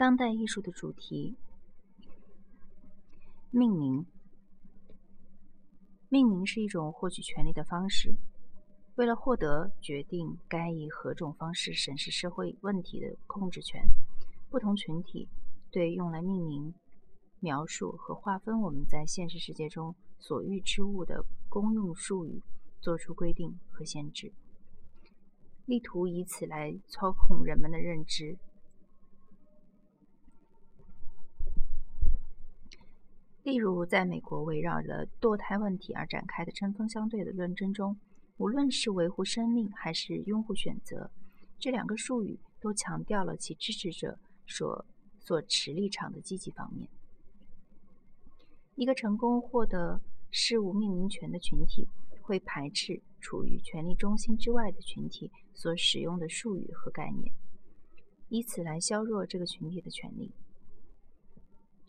当代艺术的主题：命名。命名是一种获取权利的方式。为了获得决定该以何种方式审视社会问题的控制权，不同群体对用来命名、描述和划分我们在现实世界中所遇之物的公用术语做出规定和限制，力图以此来操控人们的认知。例如，在美国围绕着堕胎问题而展开的针锋相对的论争中，无论是维护生命还是拥护选择，这两个术语都强调了其支持者所所持立场的积极方面。一个成功获得事物命名权的群体，会排斥处于权力中心之外的群体所使用的术语和概念，以此来削弱这个群体的权利。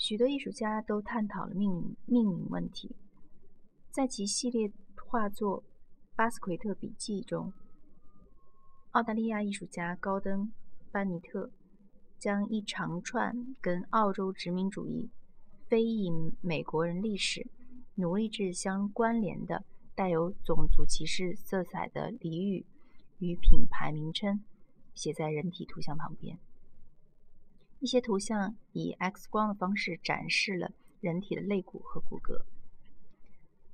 许多艺术家都探讨了命命名问题，在其系列画作《巴斯奎特笔记》中，澳大利亚艺术家高登·班尼特将一长串跟澳洲殖民主义、非裔美国人历史、奴隶制相关联的带有种族歧视色彩的俚语与品牌名称写在人体图像旁边。一些图像以 X 光的方式展示了人体的肋骨和骨骼。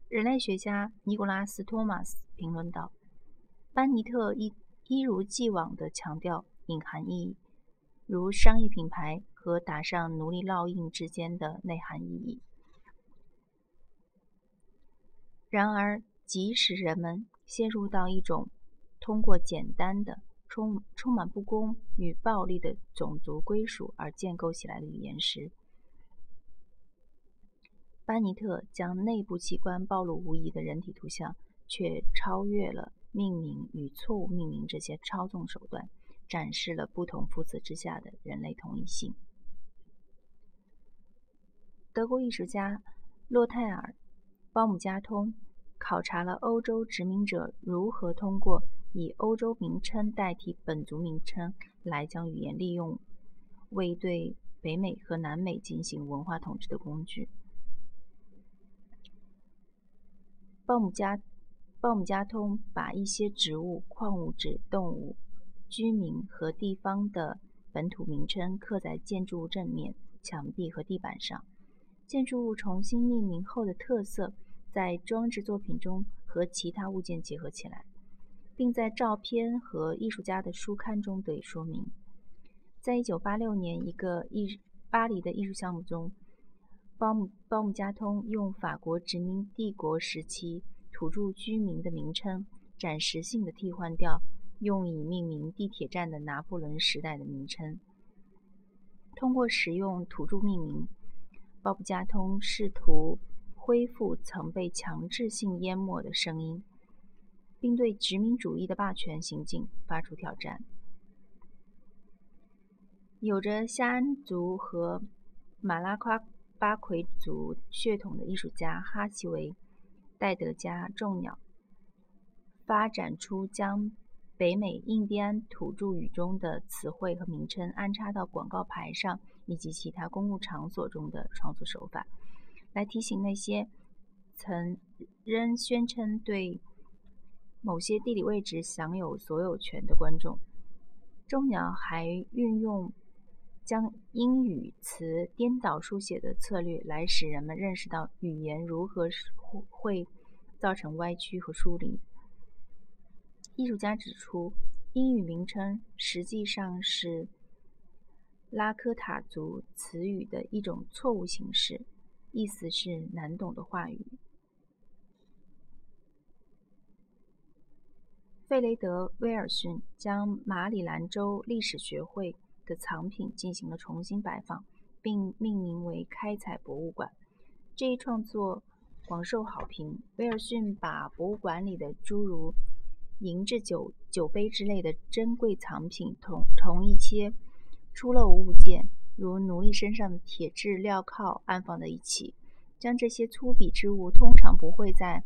人类学家尼古拉斯·托马斯评论道：“班尼特一一如既往地强调隐含意义，如商业品牌和打上奴隶烙印之间的内涵意义。然而，即使人们陷入到一种通过简单的……”充充满不公与暴力的种族归属而建构起来的语言时，班尼特将内部器官暴露无遗的人体图像，却超越了命名与错误命名这些操纵手段，展示了不同肤色之下的人类同一性。德国艺术家洛泰尔·鲍姆加通考察了欧洲殖民者如何通过。以欧洲名称代替本族名称来将语言利用为对北美和南美进行文化统治的工具。鲍姆加鲍姆加通把一些植物、矿物质、动物、居民和地方的本土名称刻在建筑物正面、墙壁和地板上。建筑物重新命名后的特色，在装置作品中和其他物件结合起来。并在照片和艺术家的书刊中得以说明。在一九八六年一个艺巴黎的艺术项目中，鲍姆鲍姆加通用法国殖民帝国时期土著居民的名称，暂时性的替换掉用以命名地铁站的拿破仑时代的名称。通过使用土著命名，鲍姆加通试图恢复曾被强制性淹没的声音。并对殖民主义的霸权行径发出挑战。有着夏安族和马拉夸巴奎族血统的艺术家哈奇维·戴德加众鸟，发展出将北美印第安土著语中的词汇和名称安插到广告牌上以及其他公共场所中的创作手法，来提醒那些曾仍宣称对。某些地理位置享有所有权的观众，钟鸟还运用将英语词颠倒书写的策略，来使人们认识到语言如何会造成歪曲和疏离。艺术家指出，英语名称实际上是拉科塔族词语的一种错误形式，意思是难懂的话语。费雷德·威尔逊将马里兰州历史学会的藏品进行了重新摆放，并命名为“开采博物馆”。这一创作广受好评。威尔逊把博物馆里的诸如银质酒酒杯之类的珍贵藏品同同一些出漏物件，如奴隶身上的铁质镣铐安放在一起。将这些粗鄙之物通常不会在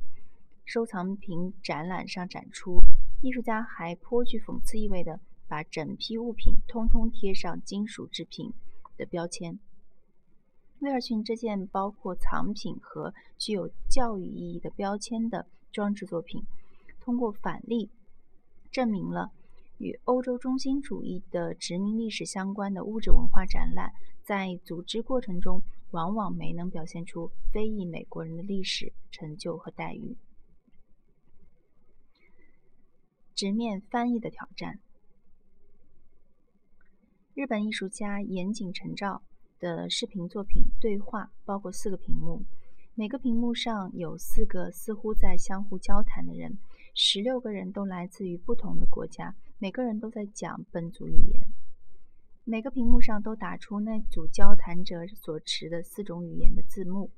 收藏品展览上展出。艺术家还颇具讽刺意味地把整批物品通通贴上金属制品的标签。威尔逊这件包括藏品和具有教育意义的标签的装置作品，通过反例证明了与欧洲中心主义的殖民历史相关的物质文化展览，在组织过程中往往没能表现出非裔美国人的历史成就和待遇。直面翻译的挑战。日本艺术家岩井成照。的视频作品对话包括四个屏幕，每个屏幕上有四个似乎在相互交谈的人，十六个人都来自于不同的国家，每个人都在讲本族语言。每个屏幕上都打出那组交谈者所持的四种语言的字幕，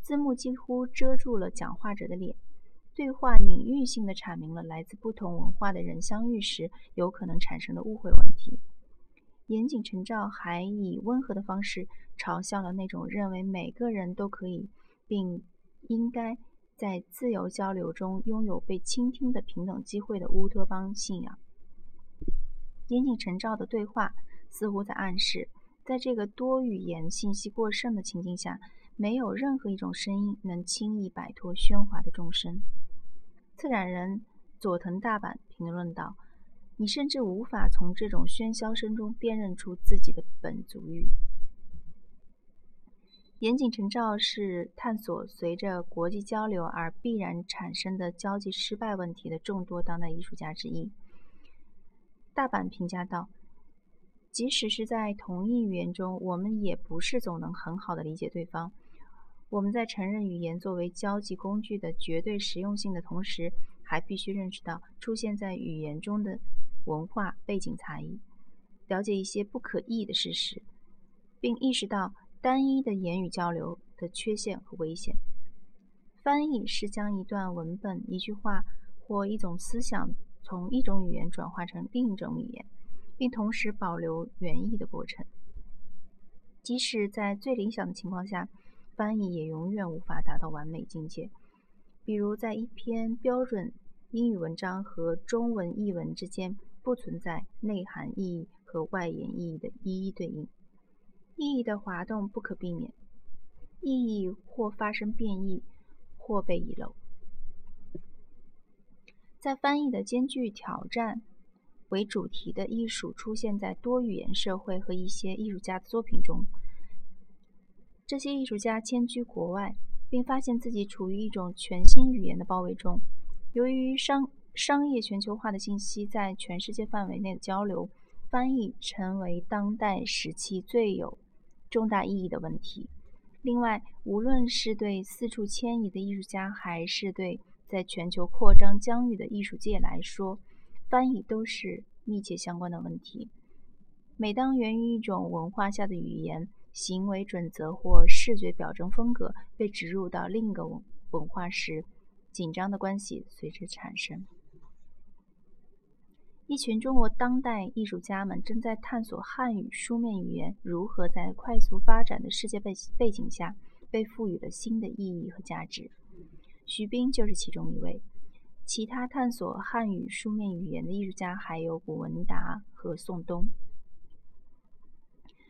字幕几乎遮住了讲话者的脸。对话隐喻性的阐明了来自不同文化的人相遇时有可能产生的误会问题。严谨陈照还以温和的方式嘲笑了那种认为每个人都可以并应该在自由交流中拥有被倾听的平等机会的乌托邦信仰。严谨陈照的对话似乎在暗示，在这个多语言信息过剩的情境下，没有任何一种声音能轻易摆脱喧哗的众生。策展人佐藤大阪评论道。你甚至无法从这种喧嚣声中辨认出自己的本族语。严谨陈照是探索随着国际交流而必然产生的交际失败问题的众多当代艺术家之一。大阪评价道：“即使是在同一语言中，我们也不是总能很好的理解对方。我们在承认语言作为交际工具的绝对实用性的同时，还必须认识到出现在语言中的。”文化背景差异，了解一些不可逆的事实，并意识到单一的言语交流的缺陷和危险。翻译是将一段文本、一句话或一种思想从一种语言转化成另一种语言，并同时保留原意的过程。即使在最理想的情况下，翻译也永远无法达到完美境界。比如，在一篇标准英语文章和中文译文之间。不存在内涵意义和外延意义的一一对应，意义的滑动不可避免，意义或发生变异，或被遗漏。在翻译的艰巨挑战为主题的艺术出现在多语言社会和一些艺术家的作品中，这些艺术家迁居国外，并发现自己处于一种全新语言的包围中，由于商。商业全球化的信息在全世界范围内的交流，翻译成为当代时期最有重大意义的问题。另外，无论是对四处迁移的艺术家，还是对在全球扩张疆域的艺术界来说，翻译都是密切相关的问题。每当源于一种文化下的语言、行为准则或视觉表征风格被植入到另一个文文化时，紧张的关系随之产生。一群中国当代艺术家们正在探索汉语书面语言如何在快速发展的世界背背景下被赋予了新的意义和价值。徐冰就是其中一位。其他探索汉语书面语言的艺术家还有古文达和宋东。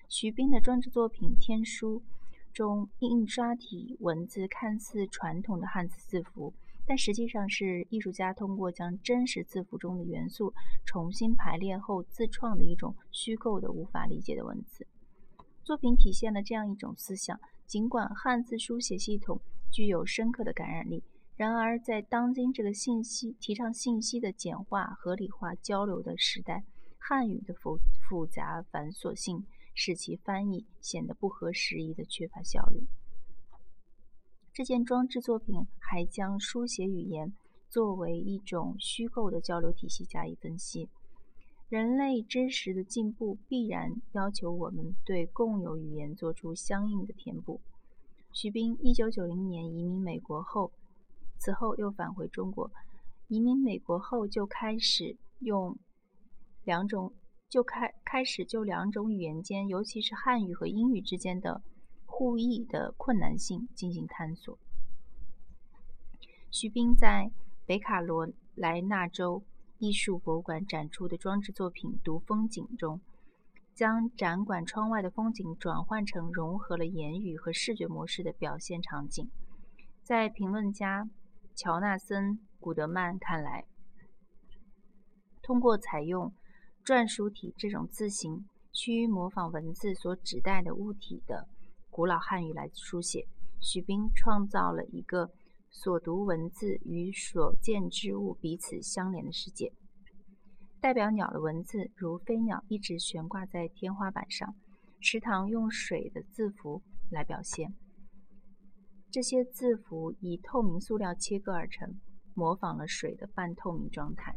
徐冰的装置作品《天书》中印刷体文字看似传统的汉字字符。但实际上是艺术家通过将真实字符中的元素重新排列后自创的一种虚构的、无法理解的文字作品，体现了这样一种思想：尽管汉字书写系统具有深刻的感染力，然而在当今这个信息提倡信息的简化、合理化交流的时代，汉语的复复杂繁琐性使其翻译显得不合时宜的缺乏效率。这件装置作品还将书写语言作为一种虚构的交流体系加以分析。人类知识的进步必然要求我们对共有语言做出相应的填补。徐冰1990年移民美国后，此后又返回中国。移民美国后就开始用两种，就开开始就两种语言间，尤其是汉语和英语之间的。互译的困难性进行探索。徐冰在北卡罗来纳州艺术博物馆展出的装置作品《读风景》中，将展馆窗外的风景转换成融合了言语和视觉模式的表现场景。在评论家乔纳森·古德曼看来，通过采用篆书体这种字形，趋于模仿文字所指代的物体的古老汉语来书写，许斌创造了一个所读文字与所见之物彼此相连的世界。代表鸟的文字，如飞鸟，一直悬挂在天花板上。池塘用水的字符来表现，这些字符以透明塑料切割而成，模仿了水的半透明状态。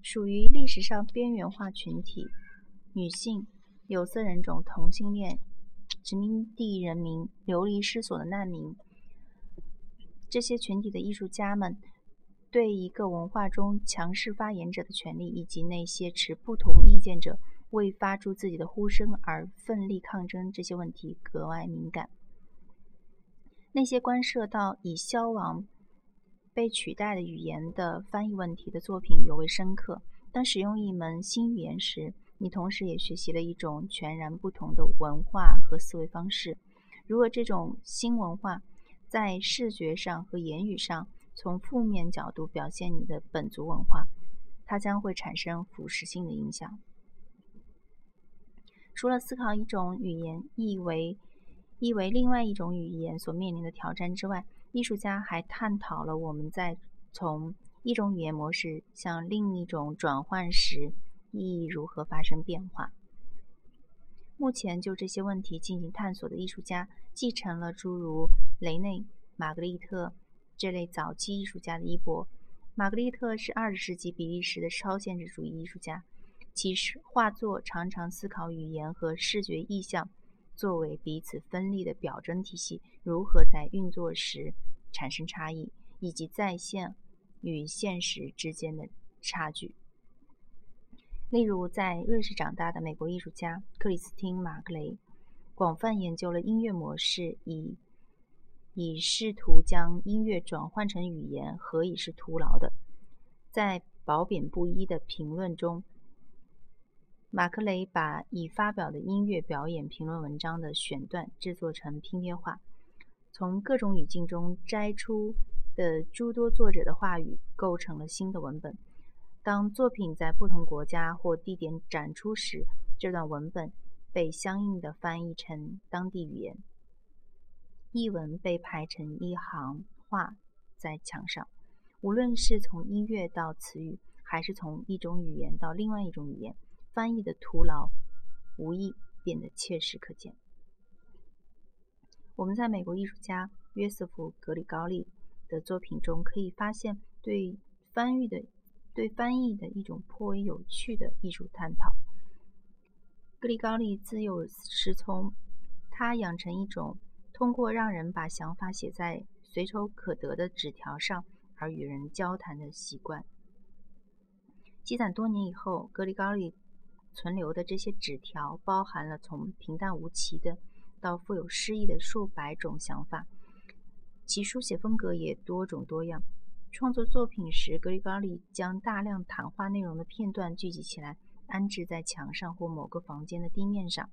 属于历史上边缘化群体，女性、有色人种、同性恋、殖民地人民、流离失所的难民，这些群体的艺术家们。对一个文化中强势发言者的权利，以及那些持不同意见者为发出自己的呼声而奋力抗争这些问题格外敏感。那些关涉到已消亡、被取代的语言的翻译问题的作品尤为深刻。当使用一门新语言时，你同时也学习了一种全然不同的文化和思维方式。如果这种新文化在视觉上和言语上，从负面角度表现你的本族文化，它将会产生腐蚀性的影响。除了思考一种语言译为译为另外一种语言所面临的挑战之外，艺术家还探讨了我们在从一种语言模式向另一种转换时，意义如何发生变化。目前就这些问题进行探索的艺术家，继承了诸如雷内、玛格丽特。这类早期艺术家的衣钵，玛格丽特是二十世纪比利时的超现实主义艺术家，其实画作常常思考语言和视觉意象作为彼此分立的表征体系如何在运作时产生差异，以及在线与现实之间的差距。例如，在瑞士长大的美国艺术家克里斯汀·马格雷，广泛研究了音乐模式，以。以试图将音乐转换成语言，何以是徒劳的？在褒贬不一的评论中，马克雷把已发表的音乐表演评论文章的选段制作成拼贴画，从各种语境中摘出的诸多作者的话语构成了新的文本。当作品在不同国家或地点展出时，这段文本被相应的翻译成当地语言。译文被排成一行画在墙上，无论是从音乐到词语，还是从一种语言到另外一种语言，翻译的徒劳无意变得切实可见。我们在美国艺术家约瑟夫·格里高利的作品中可以发现对翻译的对翻译的一种颇为有趣的艺术探讨。格里高利自幼失聪他养成一种。通过让人把想法写在随手可得的纸条上而与人交谈的习惯，积攒多年以后，格里高利存留的这些纸条包含了从平淡无奇的到富有诗意的数百种想法，其书写风格也多种多样。创作作品时，格里高利将大量谈话内容的片段聚集起来，安置在墙上或某个房间的地面上。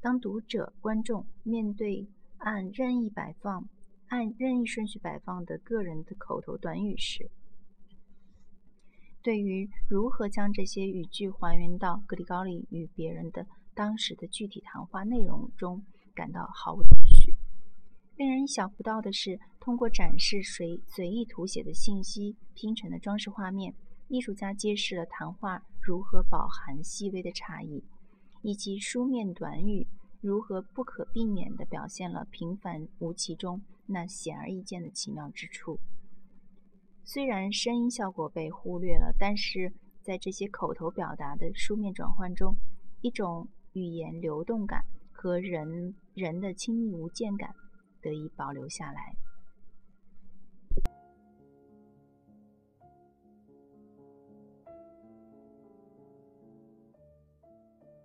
当读者、观众面对按任意摆放、按任意顺序摆放的个人的口头短语时，对于如何将这些语句还原到格里高利与别人的当时的具体谈话内容中，感到毫无头绪。令人意想不到的是，通过展示随随意涂写的信息拼成的装饰画面，艺术家揭示了谈话如何饱含细微的差异，以及书面短语。如何不可避免地表现了平凡无奇中那显而易见的奇妙之处？虽然声音效果被忽略了，但是在这些口头表达的书面转换中，一种语言流动感和人人的亲密无间感得以保留下来。